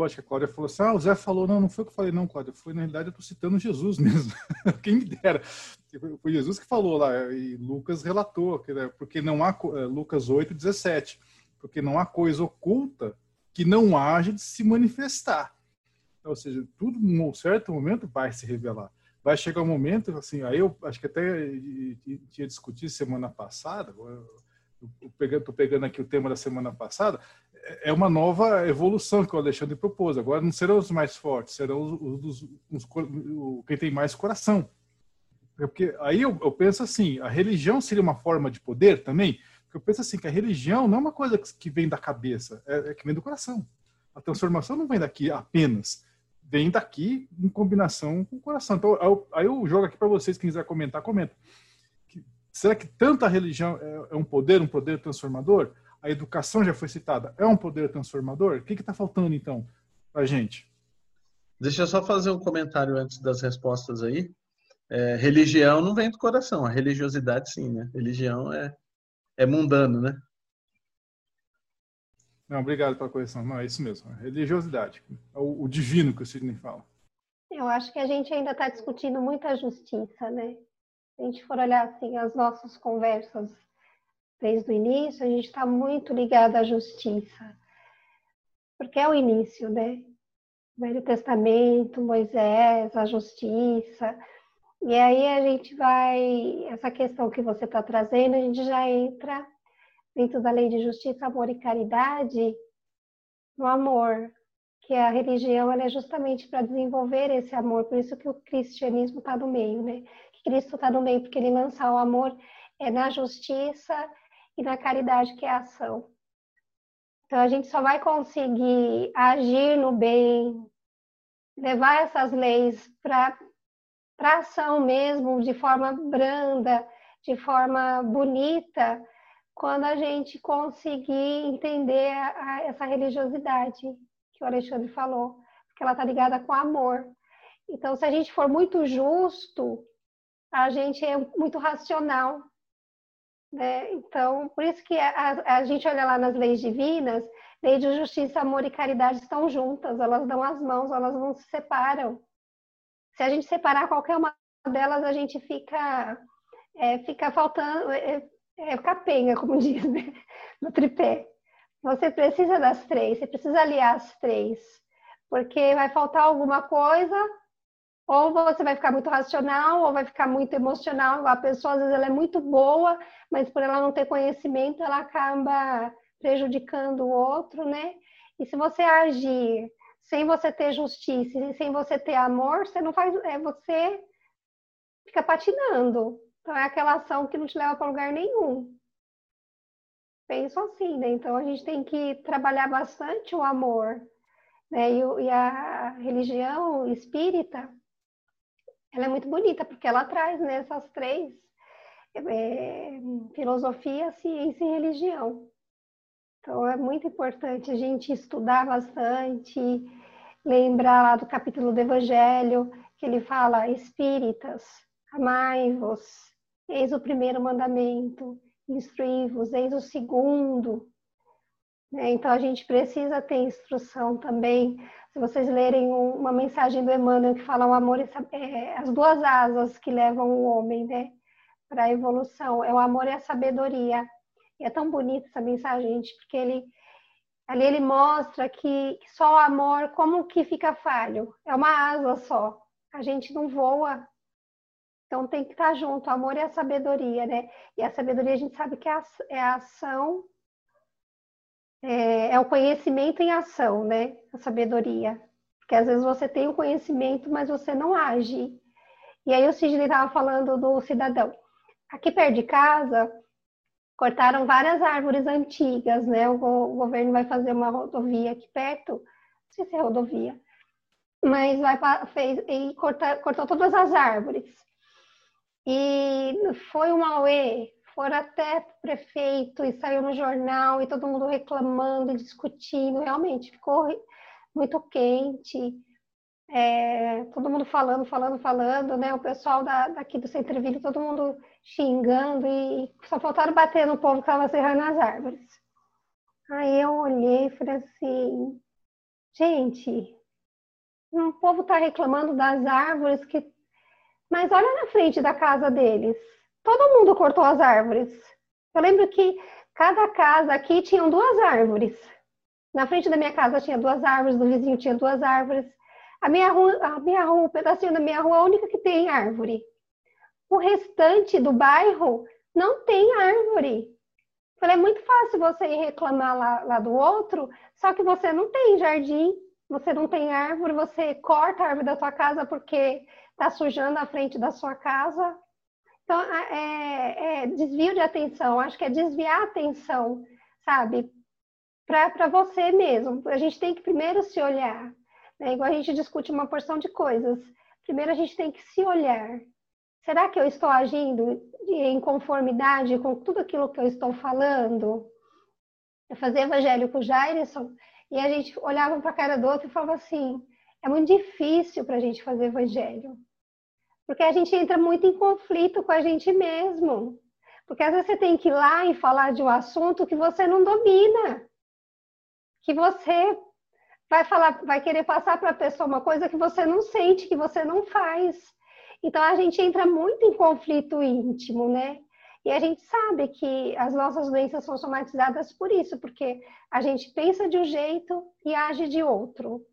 falou, acho que a Cláudia falou assim, ah, o Zé falou, não, não foi o que eu falei, não, Cláudia, foi, na realidade, eu estou citando Jesus mesmo, quem me dera. Foi Jesus que falou lá, e Lucas relatou, né, porque não há, é, Lucas 8, 17, porque não há coisa oculta que não haja de se manifestar. Ou seja, tudo, num certo momento, vai se revelar. Vai chegar um momento, assim, aí eu acho que até tinha discutido semana passada, estou pegando, pegando aqui o tema da semana passada, é uma nova evolução que o Alexandre propôs. Agora não serão os mais fortes, serão os, os, os, quem tem mais coração. Porque aí eu, eu, penso assim, a religião seria uma forma de poder também? Porque eu penso assim, que a religião não é uma coisa que vem da cabeça, é, é que vem do coração. A transformação não vem daqui apenas, vem daqui em combinação com o coração. Então, eu, aí eu jogo aqui para vocês, quem quiser comentar, comenta. Será que tanta religião é, é um poder, um poder transformador? A educação já foi citada, é um poder transformador? O que está faltando, então, para a gente? Deixa eu só fazer um comentário antes das respostas aí. É, religião não vem do coração, a religiosidade sim, né? Religião é, é mundano, né? Não, obrigado pela correção. Não, é isso mesmo. É religiosidade. É o, o divino que o Sidney fala. Eu acho que a gente ainda está discutindo muita justiça, né? Se a gente for olhar assim as nossas conversas desde o início, a gente está muito ligado à justiça, porque é o início, né? Velho Testamento, Moisés, a justiça. E aí a gente vai, essa questão que você está trazendo, a gente já entra dentro da lei de justiça, amor e caridade, no amor, que a religião é justamente para desenvolver esse amor, por isso que o cristianismo está no meio, né? Cristo está no meio, porque ele lança o amor é na justiça e na caridade, que é a ação. Então, a gente só vai conseguir agir no bem, levar essas leis para ação mesmo, de forma branda, de forma bonita, quando a gente conseguir entender a, essa religiosidade que o Alexandre falou, porque ela está ligada com amor. Então, se a gente for muito justo, a gente é muito racional. Né? Então, por isso que a, a, gente olha lá nas leis divinas, lei de justiça, amor e caridade estão juntas, elas dão as mãos, elas não se separam. Se a gente separar qualquer uma delas, a gente fica, é, fica faltando, é, é capenga, como diz, né? no tripé. Você precisa das três, você precisa aliar as três, porque vai faltar alguma coisa, ou você vai ficar muito racional, ou vai ficar muito emocional. A pessoa, às vezes, ela é muito boa, mas por ela não ter conhecimento, ela acaba prejudicando o outro, né? E se você agir sem você ter justiça e sem você ter amor, você não faz, é você fica patinando. Então é aquela ação que não te leva para lugar nenhum. Penso assim, né? Então a gente tem que trabalhar bastante o amor, né? E, e a religião espírita ela é muito bonita, porque ela traz né, essas três, é, filosofia, ciência e religião. Então, é muito importante a gente estudar bastante, lembrar lá do capítulo do Evangelho, que ele fala, espíritas, amai-vos, eis o primeiro mandamento, instruí-vos, eis o segundo. Né? Então, a gente precisa ter instrução também se vocês lerem uma mensagem do Emmanuel que fala o amor e é, as duas asas que levam o homem, né, para a evolução, é o amor e a sabedoria. E é tão bonita essa mensagem, gente, porque ele ali ele mostra que, só o amor, como que fica falho? É uma asa só. A gente não voa. Então tem que estar junto, o amor e a sabedoria, né? E a sabedoria a gente sabe que é a, é a ação é, é o conhecimento em ação, né? A sabedoria. Porque às vezes você tem o conhecimento, mas você não age. E aí o Sidney estava falando do cidadão. Aqui perto de casa, cortaram várias árvores antigas, né? O, o governo vai fazer uma rodovia aqui perto, não sei se é rodovia, mas vai fez e corta, cortou todas as árvores. E foi um auê, foram até prefeito e saiu no jornal e todo mundo reclamando e discutindo. Realmente ficou muito quente. É, todo mundo falando, falando, falando, né? O pessoal da, daqui do Centro-Ville, todo mundo xingando e só faltaram bater no povo que estava serrando as árvores. Aí eu olhei e falei assim, Gente, o povo está reclamando das árvores que. Mas olha na frente da casa deles. Todo mundo cortou as árvores. Eu lembro que cada casa aqui tinham duas árvores. Na frente da minha casa tinha duas árvores, do vizinho tinha duas árvores. A minha rua, a minha rua, o pedacinho da minha rua é a única que tem árvore. O restante do bairro não tem árvore. Falei, é muito fácil você ir reclamar lá, lá do outro, só que você não tem jardim, você não tem árvore, você corta a árvore da sua casa porque está sujando a frente da sua casa. Então, é, é desvio de atenção, acho que é desviar a atenção, sabe? Para você mesmo. A gente tem que primeiro se olhar. Né? Igual a gente discute uma porção de coisas. Primeiro a gente tem que se olhar. Será que eu estou agindo em conformidade com tudo aquilo que eu estou falando? Eu fazia evangelho com o Jairson e a gente olhava para a cara do outro e falava assim: é muito difícil para a gente fazer evangelho. Porque a gente entra muito em conflito com a gente mesmo. Porque às vezes você tem que ir lá e falar de um assunto que você não domina. Que você vai falar, vai querer passar para a pessoa uma coisa que você não sente, que você não faz. Então a gente entra muito em conflito íntimo, né? E a gente sabe que as nossas doenças são somatizadas por isso, porque a gente pensa de um jeito e age de outro.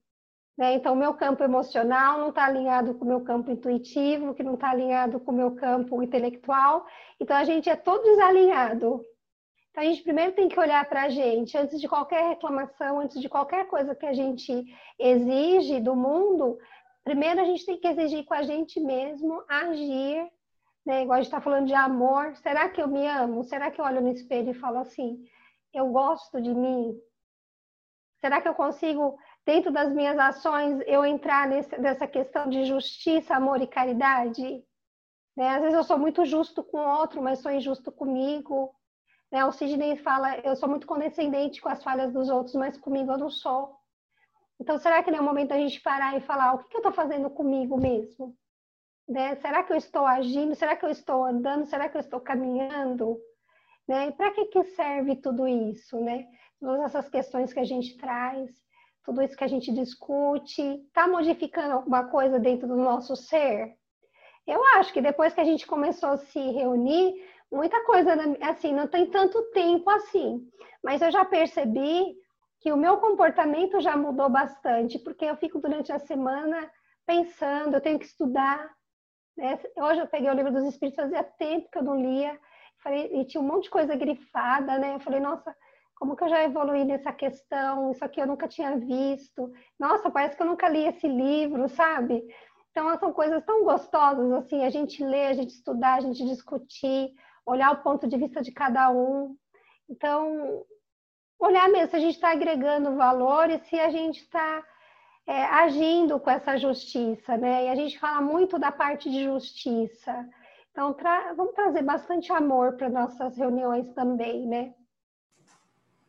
Né? Então, o meu campo emocional não está alinhado com o meu campo intuitivo, que não está alinhado com o meu campo intelectual. Então, a gente é todo desalinhado. Então, a gente primeiro tem que olhar para a gente, antes de qualquer reclamação, antes de qualquer coisa que a gente exige do mundo, Primeiro, a gente tem que exigir com a gente mesmo agir, né? Igual a gente está falando de amor. Será que eu me amo? Será que eu olho no espelho e falo assim, eu gosto de mim? Será que eu consigo, dentro das minhas ações, eu entrar nesse, nessa questão de justiça, amor e caridade? Né? Às vezes eu sou muito justo com o outro, mas sou injusto comigo. Né? O Sidney fala, eu sou muito condescendente com as falhas dos outros, mas comigo eu não sou. Então, será que não é o momento da gente parar e falar o que, que eu estou fazendo comigo mesmo? Né? Será que eu estou agindo? Será que eu estou andando? Será que eu estou caminhando? Né? Para que, que serve tudo isso? Né? Todas essas questões que a gente traz, tudo isso que a gente discute, está modificando alguma coisa dentro do nosso ser? Eu acho que depois que a gente começou a se reunir, muita coisa, assim, não tem tanto tempo assim, mas eu já percebi que o meu comportamento já mudou bastante, porque eu fico durante a semana pensando, eu tenho que estudar. Né? Hoje eu peguei o livro dos Espíritos, fazia tempo que eu não lia, falei, e tinha um monte de coisa grifada, né? Eu falei, nossa, como que eu já evoluí nessa questão? Isso aqui eu nunca tinha visto. Nossa, parece que eu nunca li esse livro, sabe? Então, são coisas tão gostosas, assim, a gente ler, a gente estudar, a gente discutir, olhar o ponto de vista de cada um. Então, olhar mesmo se a gente está agregando valor e se a gente está é, agindo com essa justiça, né? E a gente fala muito da parte de justiça. Então, tra vamos trazer bastante amor para nossas reuniões também, né?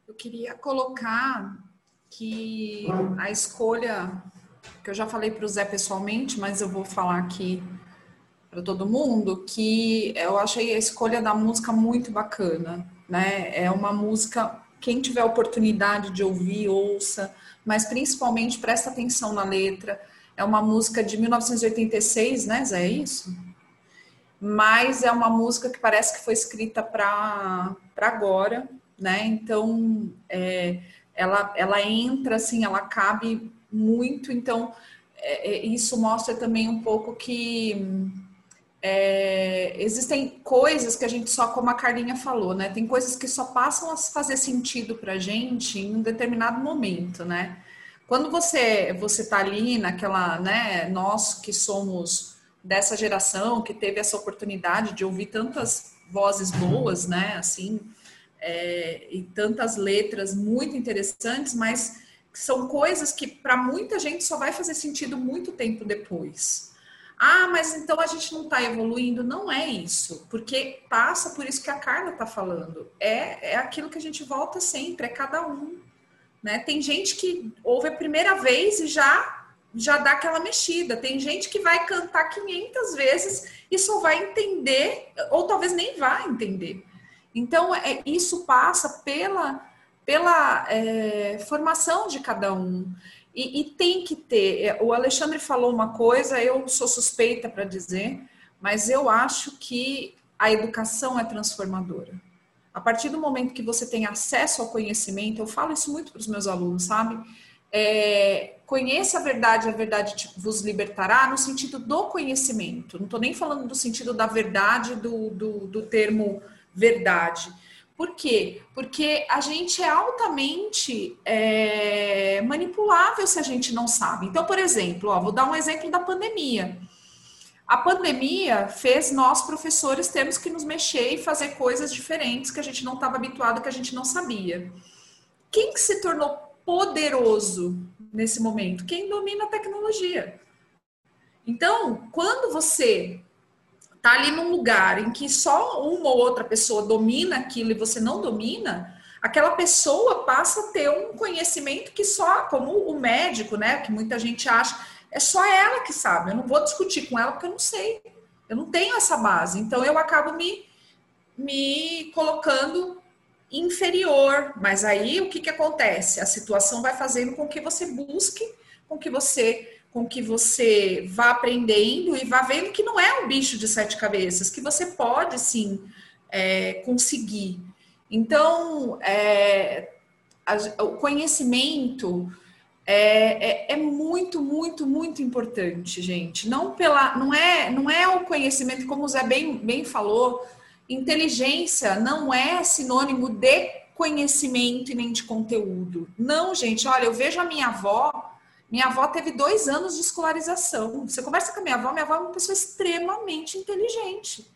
Eu queria colocar que a escolha, que eu já falei para o Zé pessoalmente, mas eu vou falar aqui para todo mundo, que eu achei a escolha da música muito bacana, né? É uma música quem tiver oportunidade de ouvir, ouça, mas principalmente presta atenção na letra. É uma música de 1986, né, Zé? É isso? Mas é uma música que parece que foi escrita para agora, né? Então, é, ela, ela entra, assim, ela cabe muito. Então, é, é isso mostra também um pouco que é, existem coisas que a gente só, como a Carlinha falou, né? Tem coisas que só passam a fazer sentido pra gente em um determinado momento, né? Quando você você tá ali naquela, né? Nós que somos dessa geração que teve essa oportunidade de ouvir tantas vozes boas, né? Assim, é, e tantas letras muito interessantes, mas são coisas que para muita gente só vai fazer sentido muito tempo depois. Ah, mas então a gente não está evoluindo. Não é isso, porque passa por isso que a Carla está falando. É, é aquilo que a gente volta sempre, é cada um. Né? Tem gente que ouve a primeira vez e já já dá aquela mexida. Tem gente que vai cantar 500 vezes e só vai entender, ou talvez nem vá entender. Então, é, isso passa pela, pela é, formação de cada um. E, e tem que ter. É, o Alexandre falou uma coisa, eu sou suspeita para dizer, mas eu acho que a educação é transformadora. A partir do momento que você tem acesso ao conhecimento, eu falo isso muito para os meus alunos, sabe? É, conheça a verdade, a verdade vos libertará, no sentido do conhecimento. Não estou nem falando do sentido da verdade, do, do, do termo verdade. Por quê? Porque a gente é altamente é, manipulável se a gente não sabe. Então, por exemplo, ó, vou dar um exemplo da pandemia. A pandemia fez nós, professores, termos que nos mexer e fazer coisas diferentes que a gente não estava habituado, que a gente não sabia. Quem que se tornou poderoso nesse momento? Quem domina a tecnologia. Então, quando você está ali num lugar em que só uma ou outra pessoa domina aquilo e você não domina, aquela pessoa passa a ter um conhecimento que só, como o médico, né, que muita gente acha, é só ela que sabe. Eu não vou discutir com ela porque eu não sei. Eu não tenho essa base. Então eu acabo me, me colocando inferior. Mas aí o que, que acontece? A situação vai fazendo com que você busque, com que você com que você vá aprendendo e vá vendo que não é um bicho de sete cabeças, que você pode sim é, conseguir. Então, é, a, o conhecimento é, é, é, muito, muito, muito importante, gente. Não pela, não é, não é o conhecimento, como o Zé bem, bem falou. Inteligência não é sinônimo de conhecimento e nem de conteúdo. Não, gente. Olha, eu vejo a minha avó. Minha avó teve dois anos de escolarização. Você conversa com a minha avó, minha avó é uma pessoa extremamente inteligente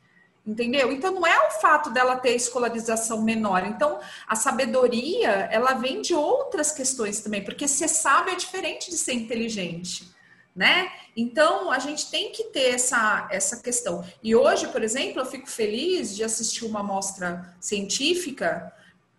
entendeu? Então não é o fato dela ter escolarização menor. Então a sabedoria ela vem de outras questões também, porque ser sábio é diferente de ser inteligente, né? Então a gente tem que ter essa essa questão. E hoje, por exemplo, eu fico feliz de assistir uma mostra científica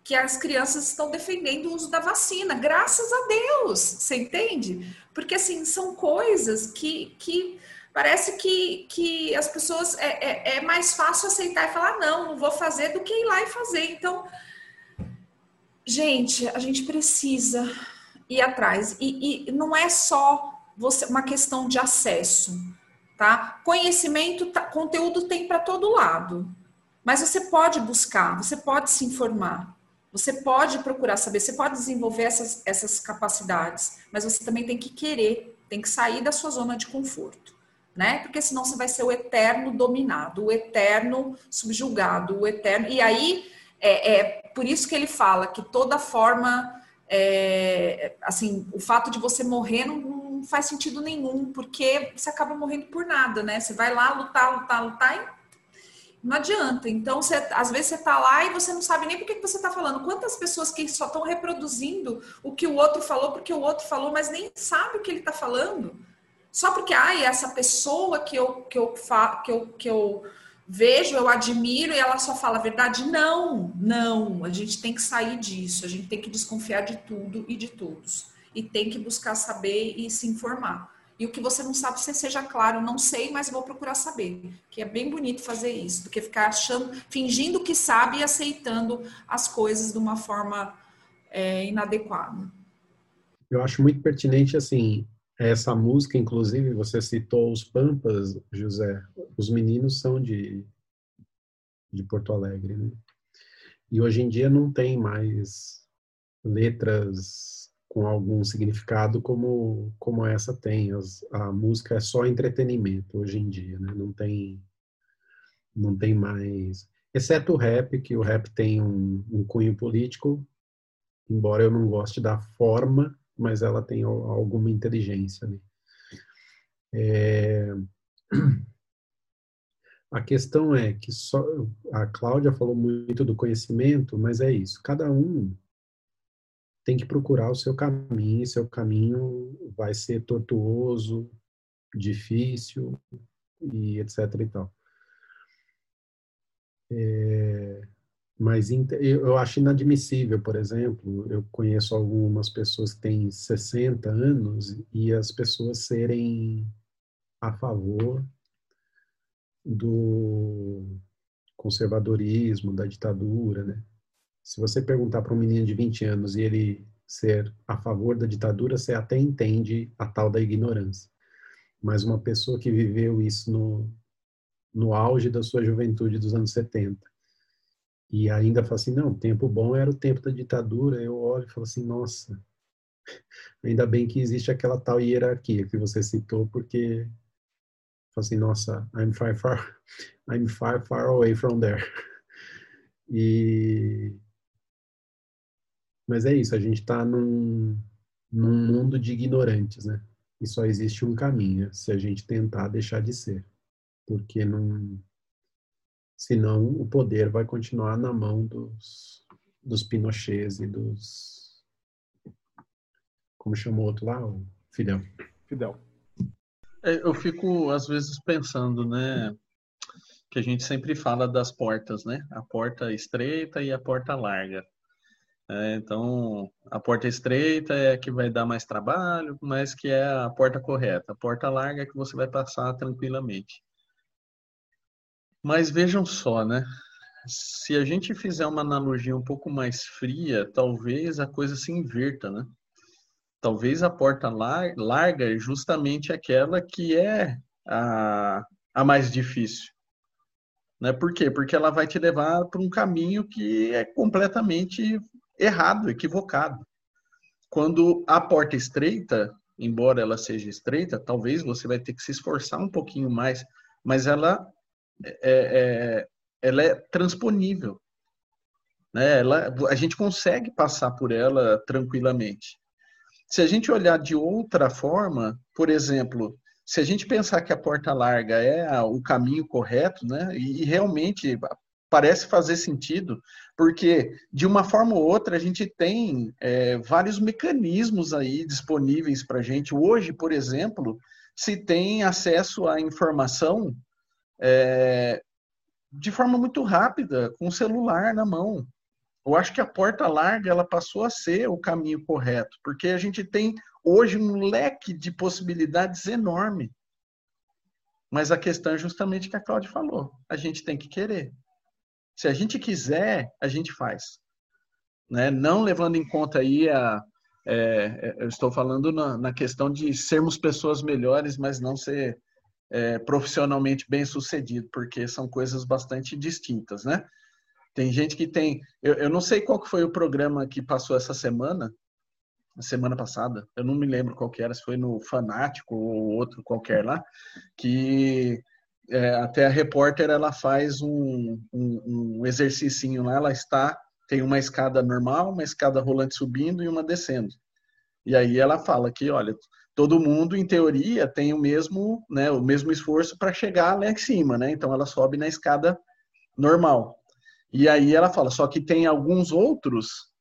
que as crianças estão defendendo o uso da vacina, graças a Deus, você entende? Porque assim são coisas que, que parece que, que as pessoas é, é, é, mais fácil aceitar e falar, não, não vou fazer do que ir lá e fazer. Então, gente, a gente precisa ir atrás. E, e não é só você uma questão de acesso, tá? Conhecimento, tá, conteúdo tem para todo lado. Mas você pode buscar, você pode se informar. Você pode procurar saber, você pode desenvolver essas, essas capacidades, mas você também tem que querer, tem que sair da sua zona de conforto né? Porque senão você vai ser o eterno dominado, o eterno subjugado, o eterno. E aí é, é por isso que ele fala que toda forma, é, assim, o fato de você morrer não, não, faz sentido nenhum, porque você acaba morrendo por nada, né? Você vai lá lutar, lutar, lutar não adianta. Então, você, às vezes você está lá e você não sabe nem por que, você está falando. Quantas pessoas que só estão reproduzindo o que o outro falou porque o outro falou, mas nem sabe o que ele está falando só porque ai, essa pessoa que eu, que, eu fa, que, eu, que eu vejo, eu admiro e ela só fala a verdade. Não, não. A gente tem que sair disso, a gente tem que desconfiar de tudo e de todos. E tem que buscar saber e se informar. E o que você não sabe, você seja claro, não sei, mas vou procurar saber. Que é bem bonito fazer isso, do que ficar achando, fingindo que sabe e aceitando as coisas de uma forma é, inadequada. Eu acho muito pertinente, assim, essa música, inclusive, você citou os Pampas, José. Os meninos são de, de Porto Alegre, né? E hoje em dia não tem mais letras com algum significado como, como essa tem. As, a música é só entretenimento hoje em dia, né? Não tem, não tem mais... Exceto o rap, que o rap tem um, um cunho político, embora eu não goste da forma mas ela tem alguma inteligência ali. É... A questão é que só a Cláudia falou muito do conhecimento, mas é isso. Cada um tem que procurar o seu caminho, e seu caminho vai ser tortuoso, difícil e etc e tal. É, mas eu acho inadmissível, por exemplo, eu conheço algumas pessoas que têm 60 anos e as pessoas serem a favor do conservadorismo, da ditadura, né? Se você perguntar para um menino de 20 anos e ele ser a favor da ditadura, você até entende a tal da ignorância. Mas uma pessoa que viveu isso no, no auge da sua juventude dos anos 70 e ainda fala assim, não, o tempo bom era o tempo da ditadura, eu olho e falo assim, nossa, ainda bem que existe aquela tal hierarquia que você citou, porque assim, nossa, I'm far, far, I'm far, far away from there. E mas é isso, a gente está num, num mundo de ignorantes, né? E só existe um caminho, se a gente tentar deixar de ser. Porque não. Senão o poder vai continuar na mão dos, dos Pinochets e dos. Como chamou o outro lá? O Fidel. Fidel. É, eu fico, às vezes, pensando, né? Que a gente sempre fala das portas, né? A porta estreita e a porta larga. É, então, a porta estreita é a que vai dar mais trabalho, mas que é a porta correta. A porta larga é que você vai passar tranquilamente. Mas vejam só, né? Se a gente fizer uma analogia um pouco mais fria, talvez a coisa se inverta, né? Talvez a porta larga é justamente aquela que é a, a mais difícil. Né? Por quê? Porque ela vai te levar para um caminho que é completamente errado, equivocado. Quando a porta estreita, embora ela seja estreita, talvez você vai ter que se esforçar um pouquinho mais, mas ela é, é ela é transponível. Né? Ela, a gente consegue passar por ela tranquilamente. Se a gente olhar de outra forma, por exemplo, se a gente pensar que a porta larga é o caminho correto, né, e realmente parece fazer sentido, porque de uma forma ou outra a gente tem é, vários mecanismos aí disponíveis para a gente. Hoje, por exemplo, se tem acesso à informação é, de forma muito rápida, com o celular na mão. Eu acho que a porta larga ela passou a ser o caminho correto, porque a gente tem hoje um leque de possibilidades enorme. Mas a questão é justamente que a Cláudia falou: a gente tem que querer. Se a gente quiser, a gente faz. Né? Não levando em conta aí a. É, é, eu estou falando na, na, questão de sermos pessoas melhores, mas não ser é, profissionalmente bem sucedido, porque são coisas bastante distintas, né? Tem gente que tem. Eu, eu não sei qual que foi o programa que passou essa semana, semana passada, eu não me lembro qual que era, se foi no Fanático ou outro qualquer lá, que é, até a repórter ela faz um, um, um exercício lá, ela está, tem uma escada normal, uma escada rolante subindo e uma descendo. E aí ela fala que, olha, todo mundo, em teoria, tem o mesmo, né, o mesmo esforço para chegar lá em cima, né? Então ela sobe na escada normal. E aí ela fala, só que tem alguns outros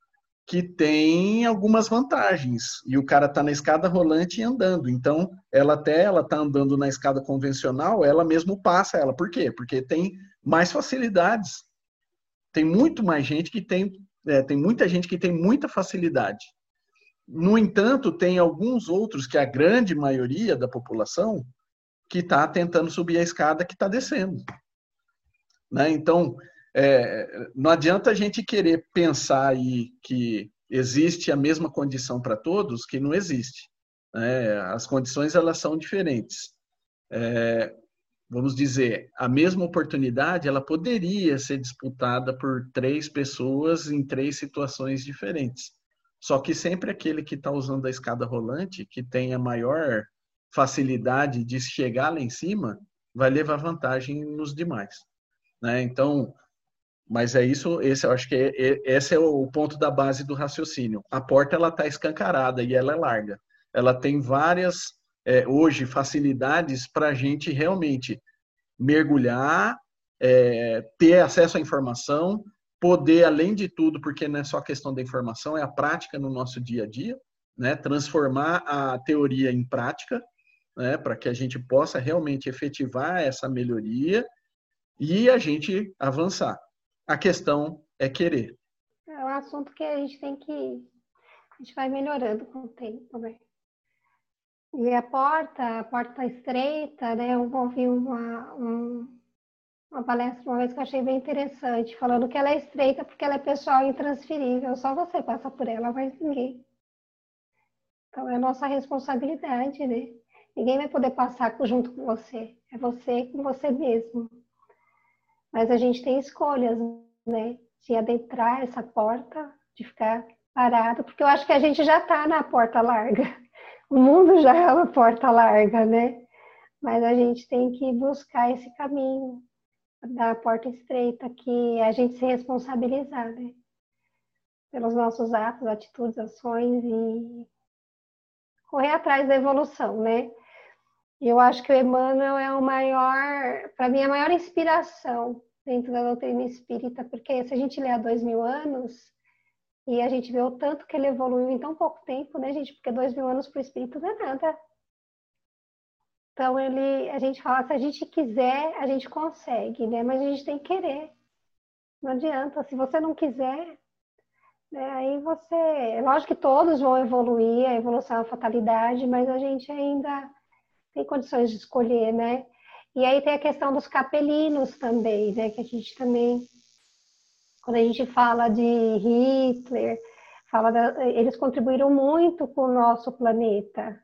que tem algumas vantagens. E o cara está na escada rolante e andando. Então, ela até ela está andando na escada convencional, ela mesmo passa ela. Por quê? Porque tem mais facilidades. Tem muito mais gente que tem, é, tem muita gente que tem muita facilidade. No entanto, tem alguns outros que a grande maioria da população que está tentando subir a escada que está descendo. Né? Então, é, não adianta a gente querer pensar aí que existe a mesma condição para todos, que não existe. Né? As condições elas são diferentes. É, vamos dizer, a mesma oportunidade ela poderia ser disputada por três pessoas em três situações diferentes. Só que sempre aquele que está usando a escada rolante, que tem a maior facilidade de chegar lá em cima, vai levar vantagem nos demais. Né? Então, mas é isso, esse eu acho que é, é, esse é o ponto da base do raciocínio. A porta ela está escancarada e ela é larga. Ela tem várias é, hoje facilidades para a gente realmente mergulhar, é, ter acesso à informação, poder além de tudo, porque não é só questão da informação, é a prática no nosso dia a dia, né? Transformar a teoria em prática, né? Para que a gente possa realmente efetivar essa melhoria e a gente avançar. A questão é querer. É um assunto que a gente tem que. A gente vai melhorando com o tempo, né? E a porta, a porta tá estreita, né? Eu ouvi uma, um, uma palestra uma vez que eu achei bem interessante, falando que ela é estreita porque ela é pessoal intransferível, só você passa por ela, mas ninguém. Então é nossa responsabilidade, né? Ninguém vai poder passar junto com você. É você com você mesmo. Mas a gente tem escolhas, né? De adentrar essa porta, de ficar parado, porque eu acho que a gente já está na porta larga. O mundo já é uma porta larga, né? Mas a gente tem que buscar esse caminho da porta estreita, que é a gente se responsabilizar, né? Pelos nossos atos, atitudes, ações e correr atrás da evolução, né? Eu acho que o Emmanuel é o maior, para mim, a maior inspiração dentro da doutrina espírita, porque se a gente lê há dois mil anos e a gente vê o tanto que ele evoluiu em tão pouco tempo, né, gente? Porque dois mil anos para o espírito não é nada. Então ele, a gente fala, se a gente quiser, a gente consegue, né? Mas a gente tem que querer. Não adianta. Se você não quiser, né, aí você. Lógico que todos vão evoluir, a evolução é uma fatalidade, mas a gente ainda tem condições de escolher, né? E aí tem a questão dos capelinos também, né? Que a gente também, quando a gente fala de Hitler, fala da, eles contribuíram muito com o nosso planeta,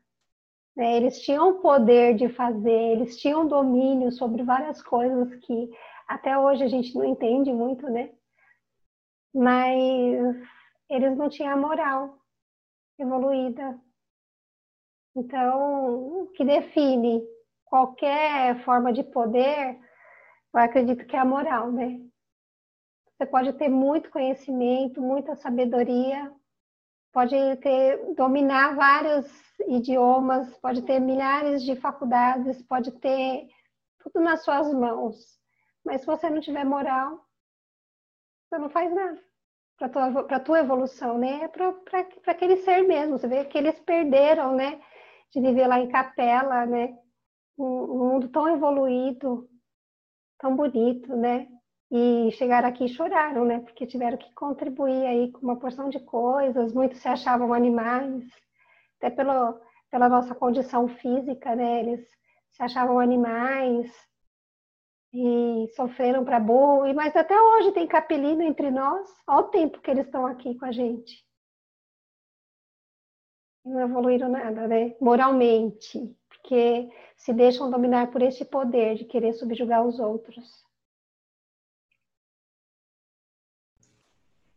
né? Eles tinham o poder de fazer, eles tinham domínio sobre várias coisas que até hoje a gente não entende muito, né? Mas eles não tinham a moral evoluída. Então, o que define qualquer forma de poder, eu acredito que é a moral, né? Você pode ter muito conhecimento, muita sabedoria, pode ter dominar vários idiomas, pode ter milhares de faculdades, pode ter tudo nas suas mãos. Mas se você não tiver moral, você não faz nada para tua para tua evolução, né? É para aquele ser mesmo. Você vê que eles perderam, né? De viver lá em capela, né? Um, um mundo tão evoluído, tão bonito, né? e chegaram aqui e choraram, né? Porque tiveram que contribuir aí com uma porção de coisas. Muitos se achavam animais, até pelo, pela nossa condição física, né? Eles se achavam animais e sofreram para burro. E mas até hoje tem capelino entre nós. Olha o tempo que eles estão aqui com a gente. Não evoluíram nada, né? Moralmente, porque se deixam dominar por esse poder de querer subjugar os outros.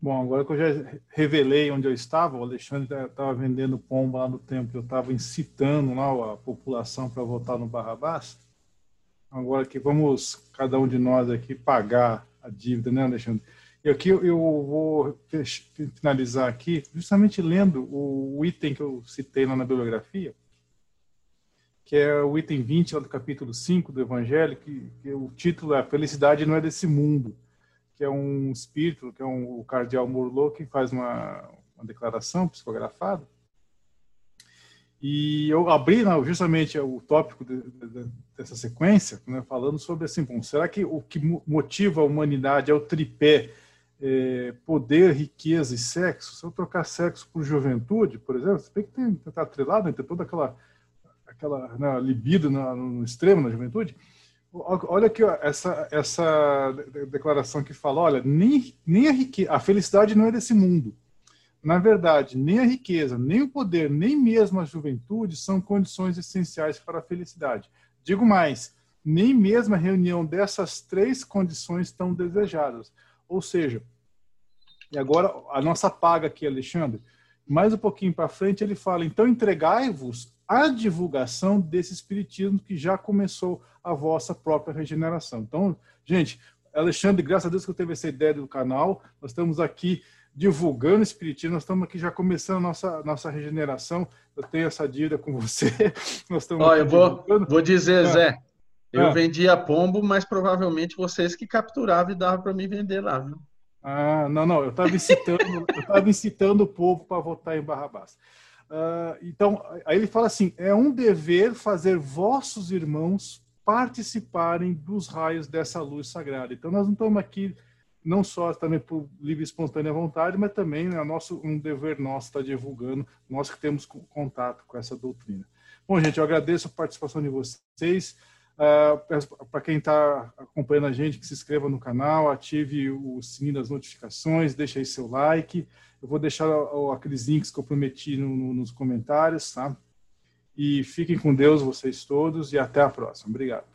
Bom, agora que eu já revelei onde eu estava, o Alexandre estava vendendo pomba lá no templo, eu estava incitando lá a população para votar no Barrabás. Agora que vamos, cada um de nós aqui, pagar a dívida, né, Alexandre? E aqui eu vou finalizar aqui, justamente lendo o item que eu citei lá na bibliografia, que é o item 20 lá do capítulo 5 do Evangelho, que, que o título é Felicidade Não é Desse Mundo que é um espírito, que é um, o cardeal Murlot, que faz uma, uma declaração psicografada. E eu abri não, justamente o tópico de, de, dessa sequência, né, falando sobre assim, bom, será que o que motiva a humanidade é o tripé é, poder, riqueza e sexo? Se eu trocar sexo por juventude, por exemplo, você tem que estar atrelado, né, toda aquela, aquela né, libido no, no extremo na juventude, Olha aqui ó, essa, essa declaração que fala, olha, nem, nem a riqueza, a felicidade não é desse mundo. Na verdade, nem a riqueza, nem o poder, nem mesmo a juventude são condições essenciais para a felicidade. Digo mais, nem mesmo a reunião dessas três condições estão desejadas. Ou seja, e agora a nossa paga aqui, Alexandre, mais um pouquinho para frente ele fala, então entregai-vos a divulgação desse espiritismo que já começou a vossa própria regeneração. Então, gente, Alexandre, graças a Deus que eu teve essa ideia do canal. Nós estamos aqui divulgando o espiritismo, nós estamos aqui já começando a nossa nossa regeneração. Eu tenho essa dívida com você. Nós estamos Ó, eu vou, vou dizer, é. Zé, eu é. vendia pombo, mas provavelmente vocês que capturavam e davam para mim vender lá, viu? Ah, não, não, eu estava incitando, eu estava incitando o povo para votar em Barrabás. Uh, então, aí ele fala assim: é um dever fazer vossos irmãos participarem dos raios dessa luz sagrada. Então, nós não estamos aqui não só também por livre e espontânea vontade, mas também é nosso, um dever nosso estar divulgando, nós que temos contato com essa doutrina. Bom, gente, eu agradeço a participação de vocês. Uh, Para quem está acompanhando a gente, que se inscreva no canal, ative o sininho das notificações, deixe aí seu like. Eu vou deixar aqueles links que eu prometi no, no, nos comentários, tá? E fiquem com Deus, vocês todos, e até a próxima. Obrigado.